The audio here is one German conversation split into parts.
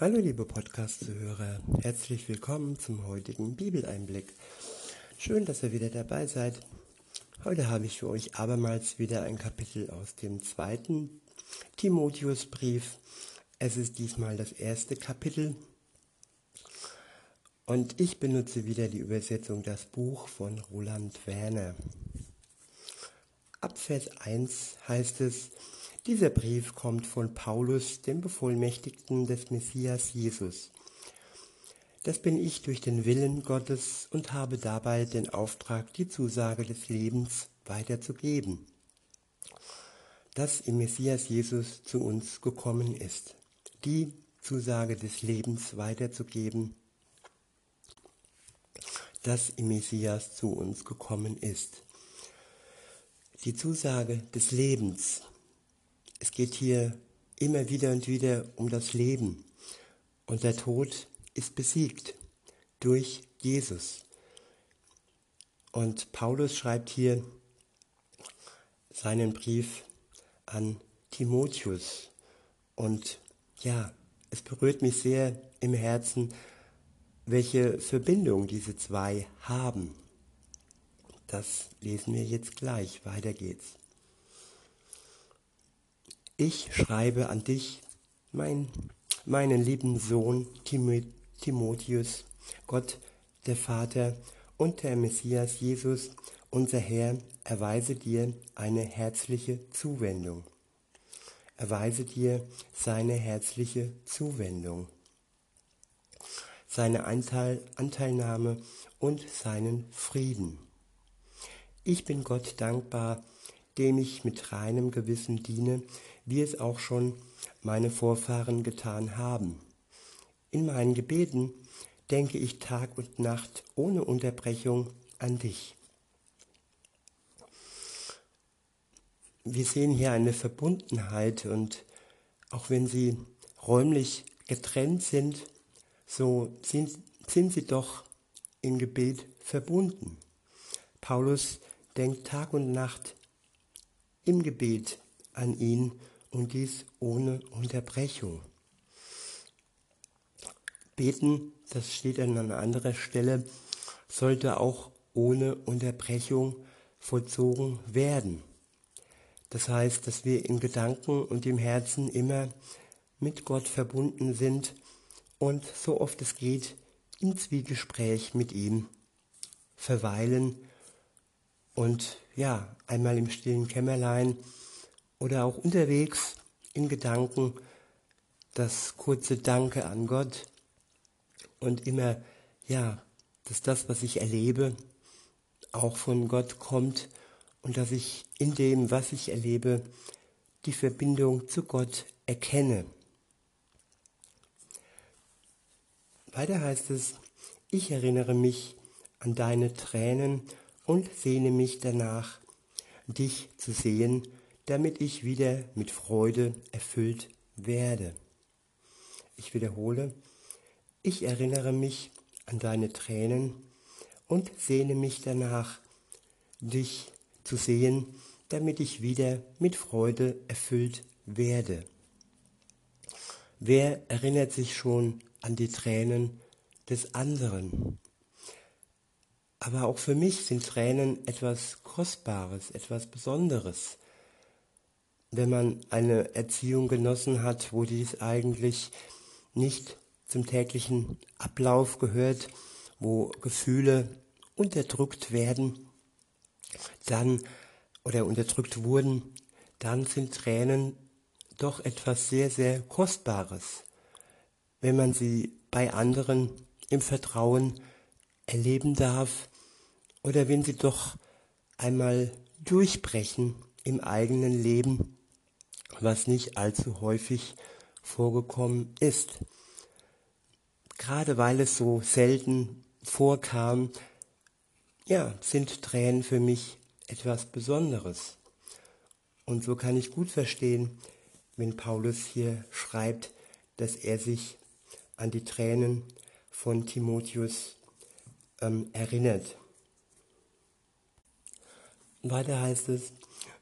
Hallo liebe Podcast-Zuhörer, herzlich willkommen zum heutigen Bibeleinblick. Schön, dass ihr wieder dabei seid. Heute habe ich für euch abermals wieder ein Kapitel aus dem zweiten Timotheusbrief. Es ist diesmal das erste Kapitel und ich benutze wieder die Übersetzung Das Buch von Roland Werner. Ab Vers 1 heißt es, dieser Brief kommt von Paulus, dem Bevollmächtigten des Messias Jesus. Das bin ich durch den Willen Gottes und habe dabei den Auftrag, die Zusage des Lebens weiterzugeben, dass im Messias Jesus zu uns gekommen ist. Die Zusage des Lebens weiterzugeben, dass im Messias zu uns gekommen ist. Die Zusage des Lebens es geht hier immer wieder und wieder um das Leben. Und der Tod ist besiegt durch Jesus. Und Paulus schreibt hier seinen Brief an Timotheus. Und ja, es berührt mich sehr im Herzen, welche Verbindung diese zwei haben. Das lesen wir jetzt gleich. Weiter geht's. Ich schreibe an dich, mein, meinen lieben Sohn Timotheus, Gott, der Vater und der Messias Jesus, unser Herr, erweise dir eine herzliche Zuwendung. Erweise dir seine herzliche Zuwendung, seine Anteil, Anteilnahme und seinen Frieden. Ich bin Gott dankbar, dem ich mit reinem Gewissen diene, wie es auch schon meine Vorfahren getan haben. In meinen Gebeten denke ich Tag und Nacht ohne Unterbrechung an dich. Wir sehen hier eine Verbundenheit und auch wenn sie räumlich getrennt sind, so sind, sind sie doch im Gebet verbunden. Paulus denkt Tag und Nacht im Gebet an ihn und dies ohne Unterbrechung. Beten, das steht an einer anderen Stelle, sollte auch ohne Unterbrechung vollzogen werden. Das heißt, dass wir in Gedanken und im Herzen immer mit Gott verbunden sind und so oft es geht im Zwiegespräch mit ihm verweilen und ja, einmal im stillen Kämmerlein oder auch unterwegs in Gedanken das kurze Danke an Gott und immer, ja, dass das, was ich erlebe, auch von Gott kommt und dass ich in dem, was ich erlebe, die Verbindung zu Gott erkenne. Weiter heißt es, ich erinnere mich an deine Tränen und sehne mich danach, dich zu sehen, damit ich wieder mit Freude erfüllt werde. Ich wiederhole, ich erinnere mich an deine Tränen und sehne mich danach, dich zu sehen, damit ich wieder mit Freude erfüllt werde. Wer erinnert sich schon an die Tränen des anderen? Aber auch für mich sind Tränen etwas Kostbares, etwas Besonderes. Wenn man eine Erziehung genossen hat, wo dies eigentlich nicht zum täglichen Ablauf gehört, wo Gefühle unterdrückt werden, dann oder unterdrückt wurden, dann sind Tränen doch etwas sehr, sehr Kostbares, wenn man sie bei anderen im Vertrauen erleben darf oder wenn sie doch einmal durchbrechen im eigenen Leben, was nicht allzu häufig vorgekommen ist. Gerade weil es so selten vorkam, ja, sind Tränen für mich etwas Besonderes. Und so kann ich gut verstehen, wenn Paulus hier schreibt, dass er sich an die Tränen von Timotheus ähm, erinnert. Weiter heißt es,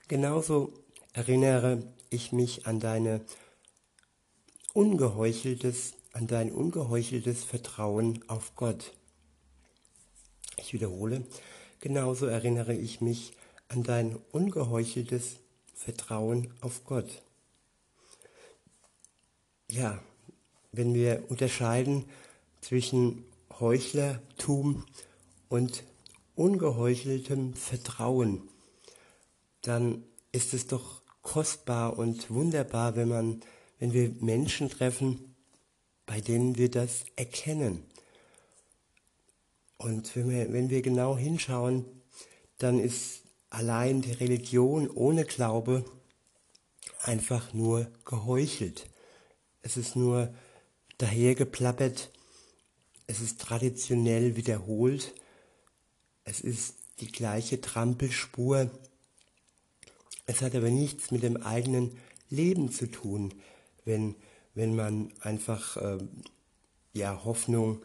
genauso erinnere ich mich an deine ungeheucheltes an dein ungeheucheltes Vertrauen auf Gott. Ich wiederhole, genauso erinnere ich mich an dein ungeheucheltes Vertrauen auf Gott. Ja, wenn wir unterscheiden zwischen Heuchlertum und ungeheucheltem Vertrauen, dann ist es doch kostbar und wunderbar, wenn man, wenn wir Menschen treffen, bei denen wir das erkennen. Und wenn wir, wenn wir genau hinschauen, dann ist allein die Religion ohne Glaube einfach nur geheuchelt. Es ist nur dahergeplappert, es ist traditionell wiederholt, es ist die gleiche Trampelspur, es hat aber nichts mit dem eigenen Leben zu tun, wenn, wenn man einfach äh, ja, Hoffnung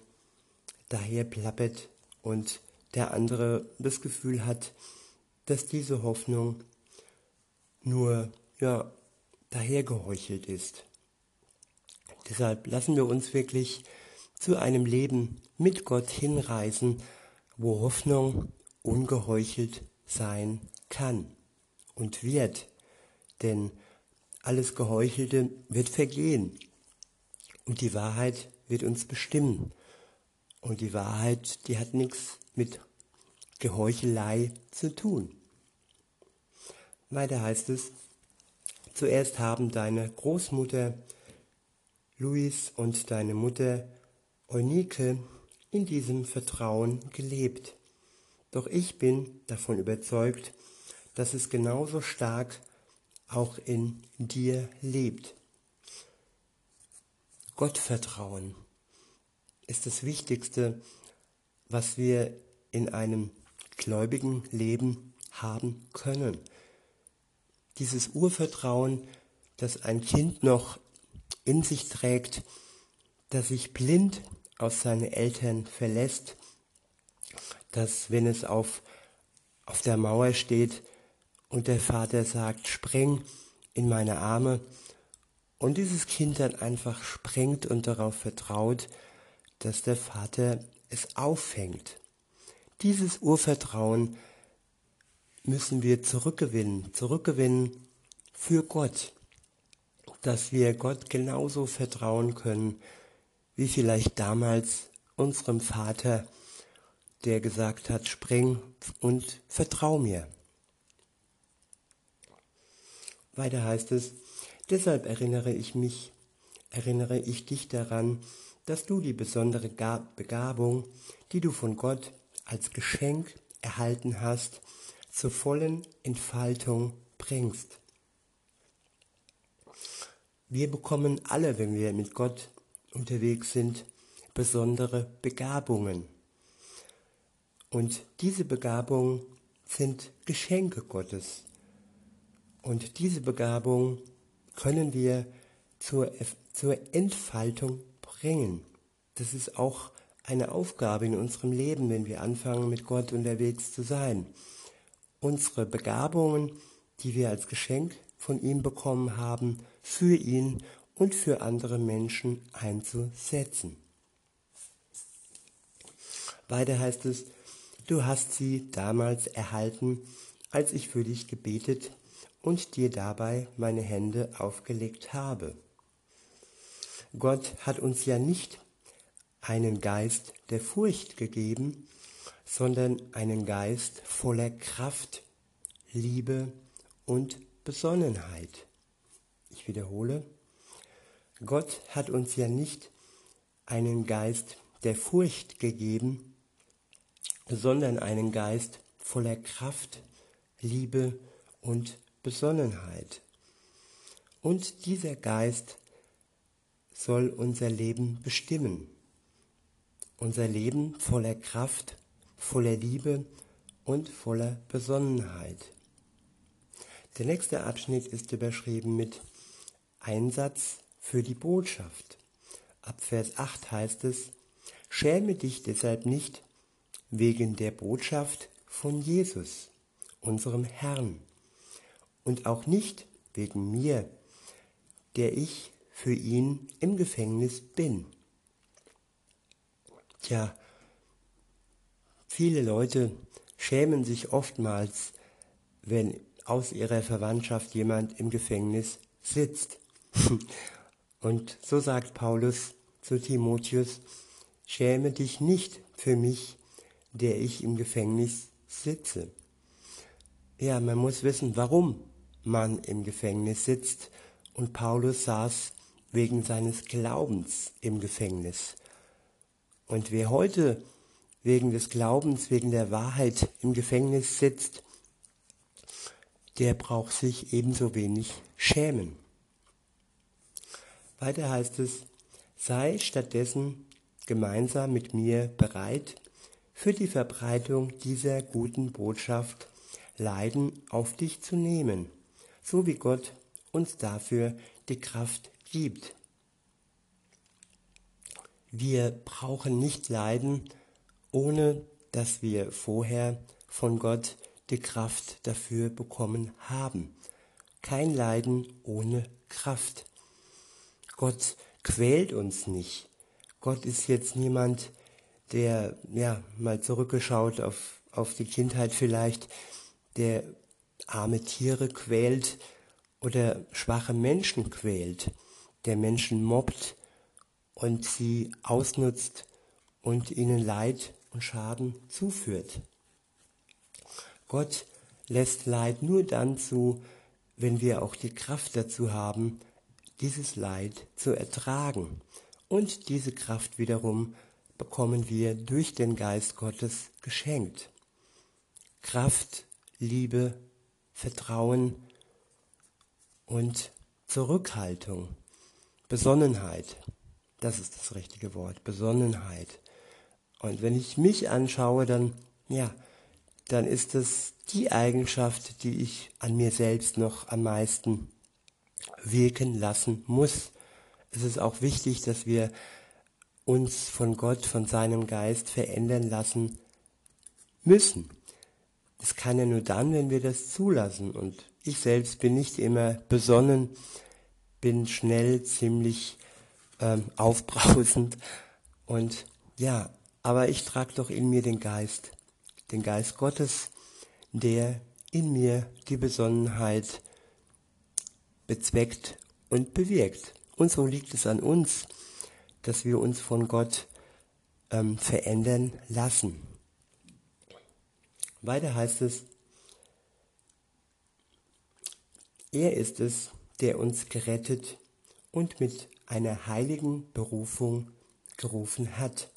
daher plappert und der andere das Gefühl hat, dass diese Hoffnung nur ja, dahergeheuchelt ist. Deshalb lassen wir uns wirklich zu einem Leben mit Gott hinreißen, wo Hoffnung ungeheuchelt sein kann und wird, denn alles Geheuchelte wird vergehen und die Wahrheit wird uns bestimmen. Und die Wahrheit, die hat nichts mit Geheuchelei zu tun. Weiter heißt es, zuerst haben deine Großmutter Luis und deine Mutter Eunike in diesem Vertrauen gelebt. Doch ich bin davon überzeugt, dass es genauso stark auch in dir lebt. Gottvertrauen ist das Wichtigste, was wir in einem gläubigen Leben haben können. Dieses Urvertrauen, das ein Kind noch in sich trägt, das sich blind auf seine Eltern verlässt, dass wenn es auf, auf der Mauer steht, und der Vater sagt, spreng in meine Arme und dieses Kind dann einfach sprengt und darauf vertraut, dass der Vater es auffängt. Dieses Urvertrauen müssen wir zurückgewinnen, zurückgewinnen für Gott, dass wir Gott genauso vertrauen können, wie vielleicht damals unserem Vater, der gesagt hat, spring und vertrau mir. Weiter heißt es, deshalb erinnere ich mich, erinnere ich dich daran, dass du die besondere Begabung, die du von Gott als Geschenk erhalten hast, zur vollen Entfaltung bringst. Wir bekommen alle, wenn wir mit Gott unterwegs sind, besondere Begabungen. Und diese Begabungen sind Geschenke Gottes. Und diese Begabung können wir zur, zur Entfaltung bringen. Das ist auch eine Aufgabe in unserem Leben, wenn wir anfangen, mit Gott unterwegs zu sein. Unsere Begabungen, die wir als Geschenk von ihm bekommen haben, für ihn und für andere Menschen einzusetzen. Weiter heißt es, du hast sie damals erhalten, als ich für dich gebetet und dir dabei meine Hände aufgelegt habe. Gott hat uns ja nicht einen Geist der Furcht gegeben, sondern einen Geist voller Kraft, Liebe und Besonnenheit. Ich wiederhole, Gott hat uns ja nicht einen Geist der Furcht gegeben, sondern einen Geist voller Kraft, Liebe und Besonnenheit. Und dieser Geist soll unser Leben bestimmen. Unser Leben voller Kraft, voller Liebe und voller Besonnenheit. Der nächste Abschnitt ist überschrieben mit Einsatz für die Botschaft. Ab Vers 8 heißt es, Schäme dich deshalb nicht wegen der Botschaft von Jesus, unserem Herrn und auch nicht wegen mir, der ich für ihn im Gefängnis bin. Tja, viele Leute schämen sich oftmals, wenn aus ihrer Verwandtschaft jemand im Gefängnis sitzt. Und so sagt Paulus zu Timotheus, schäme dich nicht für mich, der ich im Gefängnis sitze. Ja, man muss wissen, warum man im Gefängnis sitzt. Und Paulus saß wegen seines Glaubens im Gefängnis. Und wer heute wegen des Glaubens, wegen der Wahrheit im Gefängnis sitzt, der braucht sich ebenso wenig schämen. Weiter heißt es, sei stattdessen gemeinsam mit mir bereit, für die Verbreitung dieser guten Botschaft Leiden auf dich zu nehmen, so wie Gott uns dafür die Kraft gibt. Wir brauchen nicht leiden, ohne dass wir vorher von Gott die Kraft dafür bekommen haben. Kein Leiden ohne Kraft. Gott quält uns nicht. Gott ist jetzt niemand, der ja mal zurückgeschaut auf, auf die Kindheit vielleicht, der arme Tiere quält oder schwache Menschen quält, der Menschen mobbt und sie ausnutzt und ihnen Leid und Schaden zuführt. Gott lässt Leid nur dann zu, wenn wir auch die Kraft dazu haben, dieses Leid zu ertragen. Und diese Kraft wiederum bekommen wir durch den Geist Gottes geschenkt. Kraft, Liebe, Vertrauen und Zurückhaltung, Besonnenheit. Das ist das richtige Wort, Besonnenheit. Und wenn ich mich anschaue, dann, ja, dann ist es die Eigenschaft, die ich an mir selbst noch am meisten wirken lassen muss. Es ist auch wichtig, dass wir uns von Gott, von seinem Geist verändern lassen müssen. Das kann ja nur dann, wenn wir das zulassen. Und ich selbst bin nicht immer besonnen, bin schnell ziemlich ähm, aufbrausend. Und ja, aber ich trage doch in mir den Geist den Geist Gottes, der in mir die Besonnenheit bezweckt und bewirkt. Und so liegt es an uns, dass wir uns von Gott ähm, verändern lassen. Weiter heißt es, er ist es, der uns gerettet und mit einer heiligen Berufung gerufen hat,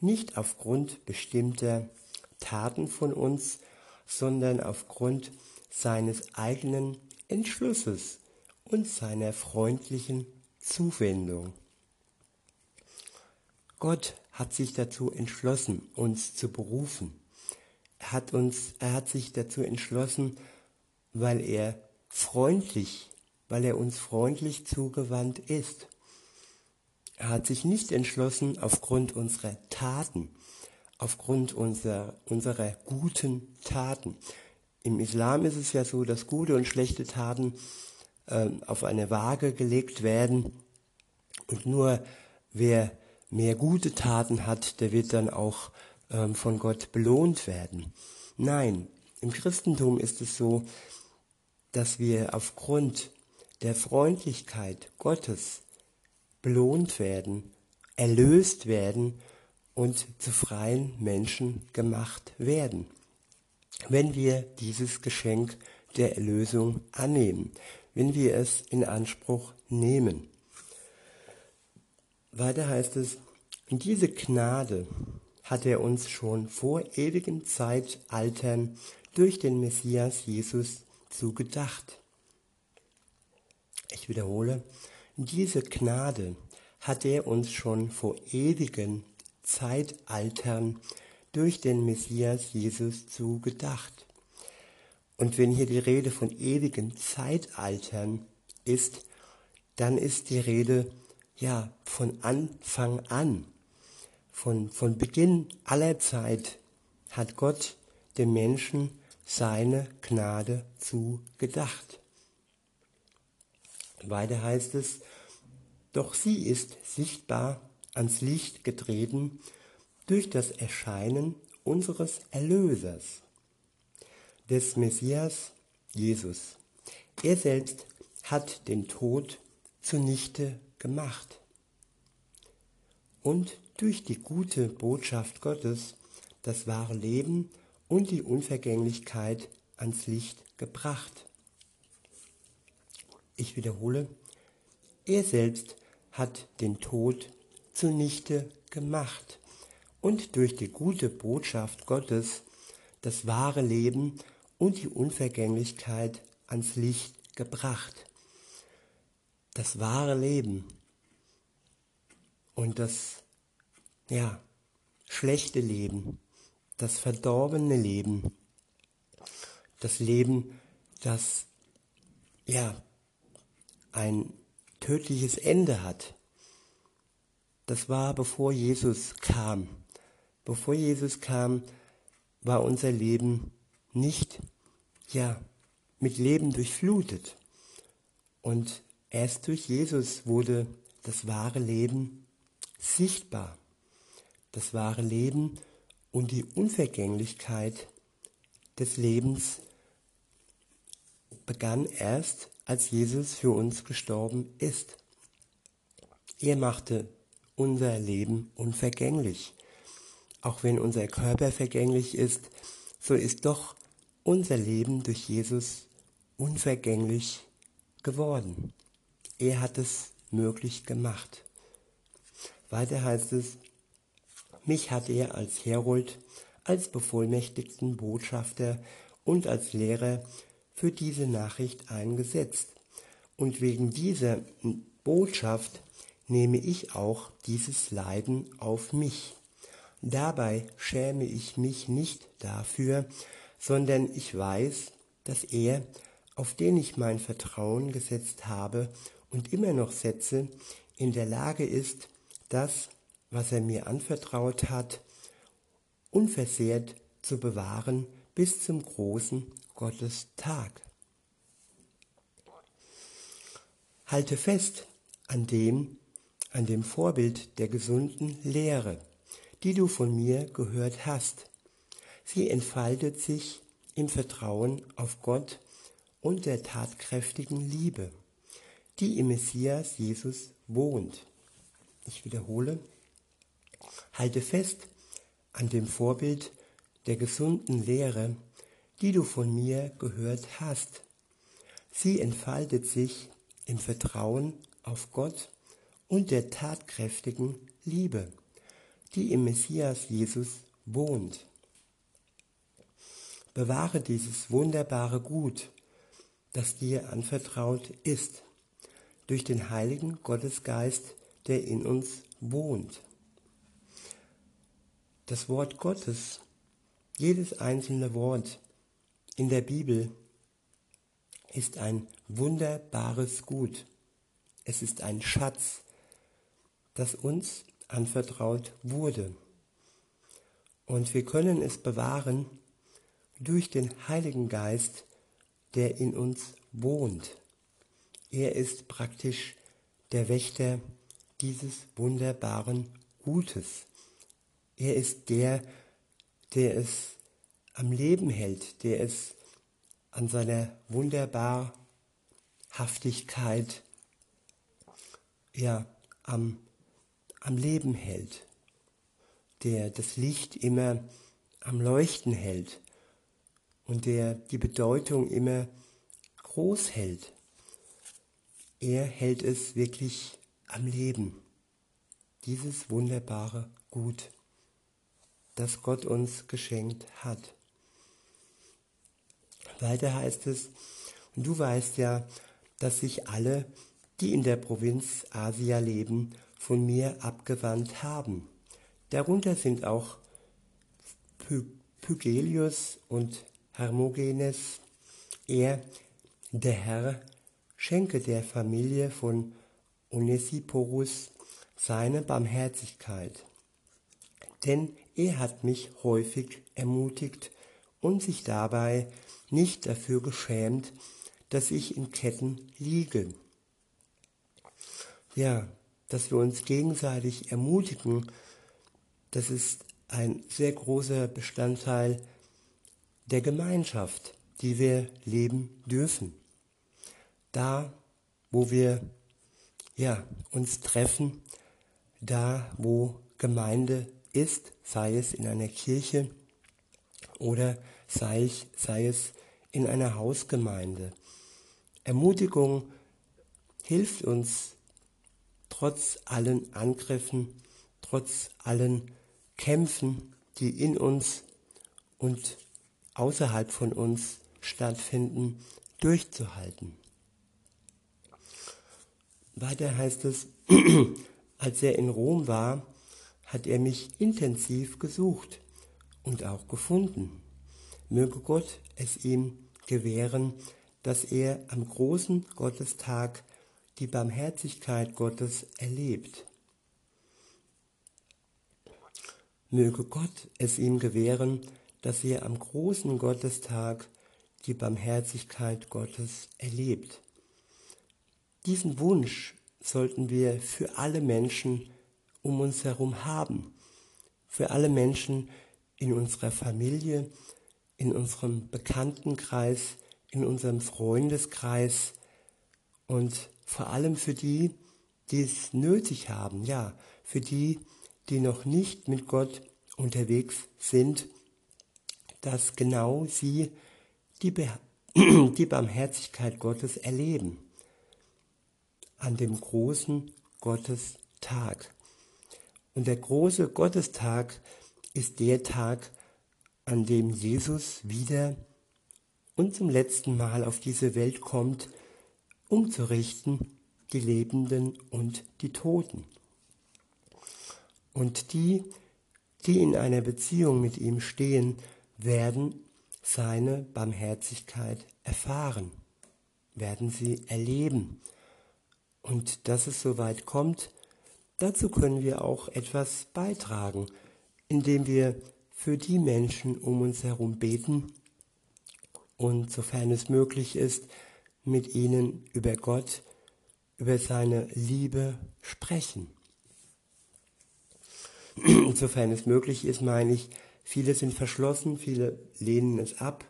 nicht aufgrund bestimmter Taten von uns, sondern aufgrund seines eigenen Entschlusses und seiner freundlichen Zuwendung. Gott hat sich dazu entschlossen, uns zu berufen. Er hat uns, er hat sich dazu entschlossen, weil er freundlich, weil er uns freundlich zugewandt ist. Er hat sich nicht entschlossen aufgrund unserer Taten, aufgrund unserer, unserer guten Taten. Im Islam ist es ja so, dass gute und schlechte Taten äh, auf eine Waage gelegt werden und nur wer mehr gute Taten hat, der wird dann auch ähm, von Gott belohnt werden. Nein, im Christentum ist es so, dass wir aufgrund der Freundlichkeit Gottes belohnt werden, erlöst werden und zu freien Menschen gemacht werden, wenn wir dieses Geschenk der Erlösung annehmen, wenn wir es in Anspruch nehmen. Weiter heißt es, diese Gnade hat er uns schon vor ewigen Zeitaltern durch den Messias Jesus zugedacht. Ich wiederhole, diese Gnade hat er uns schon vor ewigen Zeitaltern durch den Messias Jesus zugedacht. Und wenn hier die Rede von ewigen Zeitaltern ist, dann ist die Rede ja von Anfang an, von, von Beginn aller Zeit hat Gott dem Menschen seine Gnade zugedacht. Weiter heißt es, doch sie ist sichtbar ans Licht getreten durch das Erscheinen unseres Erlösers, des Messias Jesus. Er selbst hat den Tod zunichte gemacht und durch die gute Botschaft Gottes das wahre Leben und die Unvergänglichkeit ans Licht gebracht. Ich wiederhole, er selbst hat den Tod zunichte gemacht und durch die gute Botschaft Gottes das wahre Leben und die Unvergänglichkeit ans Licht gebracht. Das wahre Leben und das ja, schlechte Leben, das verdorbene Leben, das Leben, das ja ein tödliches Ende hat. Das war bevor Jesus kam. Bevor Jesus kam, war unser Leben nicht ja mit Leben durchflutet. Und erst durch Jesus wurde das wahre Leben sichtbar. Das wahre Leben und die Unvergänglichkeit des Lebens begann erst, als Jesus für uns gestorben ist. Er machte unser Leben unvergänglich. Auch wenn unser Körper vergänglich ist, so ist doch unser Leben durch Jesus unvergänglich geworden. Er hat es möglich gemacht. Weiter heißt es, mich hat er als Herold, als bevollmächtigten Botschafter und als Lehrer für diese Nachricht eingesetzt. Und wegen dieser Botschaft nehme ich auch dieses Leiden auf mich. Dabei schäme ich mich nicht dafür, sondern ich weiß, dass er, auf den ich mein Vertrauen gesetzt habe und immer noch setze, in der Lage ist, das, was er mir anvertraut hat, unversehrt zu bewahren bis zum großen Gottes Tag. Halte fest an dem, an dem Vorbild der gesunden Lehre, die du von mir gehört hast. Sie entfaltet sich im Vertrauen auf Gott und der tatkräftigen Liebe, die im Messias Jesus wohnt. Ich wiederhole, halte fest an dem Vorbild der gesunden Lehre, die du von mir gehört hast. Sie entfaltet sich im Vertrauen auf Gott und der tatkräftigen Liebe, die im Messias Jesus wohnt. Bewahre dieses wunderbare Gut, das dir anvertraut ist, durch den heiligen Gottesgeist, der in uns wohnt. Das Wort Gottes, jedes einzelne Wort, in der Bibel ist ein wunderbares Gut. Es ist ein Schatz, das uns anvertraut wurde. Und wir können es bewahren durch den Heiligen Geist, der in uns wohnt. Er ist praktisch der Wächter dieses wunderbaren Gutes. Er ist der, der es am Leben hält, der es an seiner Wunderbarhaftigkeit ja, am, am Leben hält, der das Licht immer am Leuchten hält und der die Bedeutung immer groß hält. Er hält es wirklich am Leben, dieses wunderbare Gut, das Gott uns geschenkt hat. Weiter heißt es, und du weißt ja, dass sich alle, die in der Provinz Asia leben, von mir abgewandt haben. Darunter sind auch Pygelius und Hermogenes. Er, der Herr, schenke der Familie von Onesiporus seine Barmherzigkeit. Denn er hat mich häufig ermutigt und sich dabei nicht dafür geschämt, dass ich in Ketten liege. Ja, dass wir uns gegenseitig ermutigen, das ist ein sehr großer Bestandteil der Gemeinschaft, die wir leben dürfen. Da, wo wir ja, uns treffen, da, wo Gemeinde ist, sei es in einer Kirche oder sei, ich, sei es in einer Hausgemeinde. Ermutigung hilft uns trotz allen Angriffen, trotz allen Kämpfen, die in uns und außerhalb von uns stattfinden, durchzuhalten. Weiter heißt es, als er in Rom war, hat er mich intensiv gesucht und auch gefunden. Möge Gott es ihm gewähren, dass er am großen Gottestag die Barmherzigkeit Gottes erlebt. Möge Gott es ihm gewähren, dass er am großen Gottestag die Barmherzigkeit Gottes erlebt. Diesen Wunsch sollten wir für alle Menschen um uns herum haben, für alle Menschen in unserer Familie, in unserem Bekanntenkreis, in unserem Freundeskreis und vor allem für die, die es nötig haben, ja, für die, die noch nicht mit Gott unterwegs sind, dass genau sie die, Be die Barmherzigkeit Gottes erleben an dem großen Gottestag. Und der große Gottestag ist der Tag, an dem Jesus wieder und zum letzten Mal auf diese Welt kommt, um zu richten die Lebenden und die Toten. Und die, die in einer Beziehung mit ihm stehen, werden seine Barmherzigkeit erfahren, werden sie erleben. Und dass es soweit kommt, dazu können wir auch etwas beitragen, indem wir für die Menschen um uns herum beten und sofern es möglich ist, mit ihnen über Gott, über seine Liebe sprechen. Sofern es möglich ist, meine ich, viele sind verschlossen, viele lehnen es ab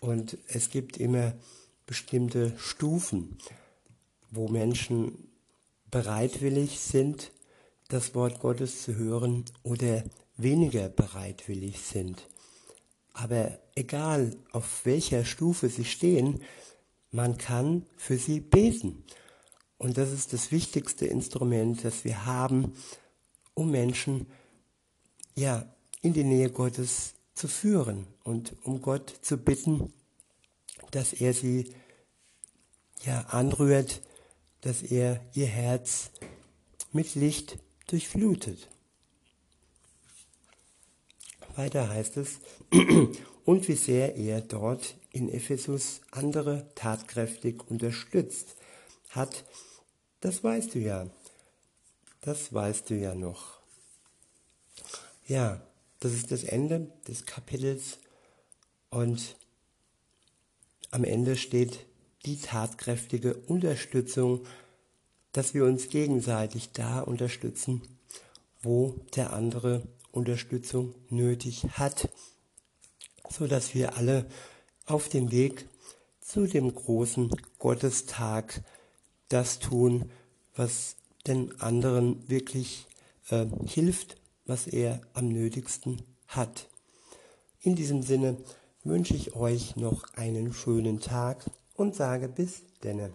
und es gibt immer bestimmte Stufen wo Menschen bereitwillig sind, das Wort Gottes zu hören oder weniger bereitwillig sind. Aber egal, auf welcher Stufe sie stehen, man kann für sie beten. Und das ist das wichtigste Instrument, das wir haben, um Menschen ja, in die Nähe Gottes zu führen und um Gott zu bitten, dass er sie ja anrührt, dass er ihr Herz mit Licht durchflutet. Weiter heißt es, und wie sehr er dort in Ephesus andere tatkräftig unterstützt hat, das weißt du ja. Das weißt du ja noch. Ja, das ist das Ende des Kapitels und am Ende steht die tatkräftige Unterstützung, dass wir uns gegenseitig da unterstützen, wo der andere Unterstützung nötig hat, so dass wir alle auf dem Weg zu dem großen Gottestag das tun, was den anderen wirklich äh, hilft, was er am nötigsten hat. In diesem Sinne wünsche ich euch noch einen schönen Tag und sage bis denne.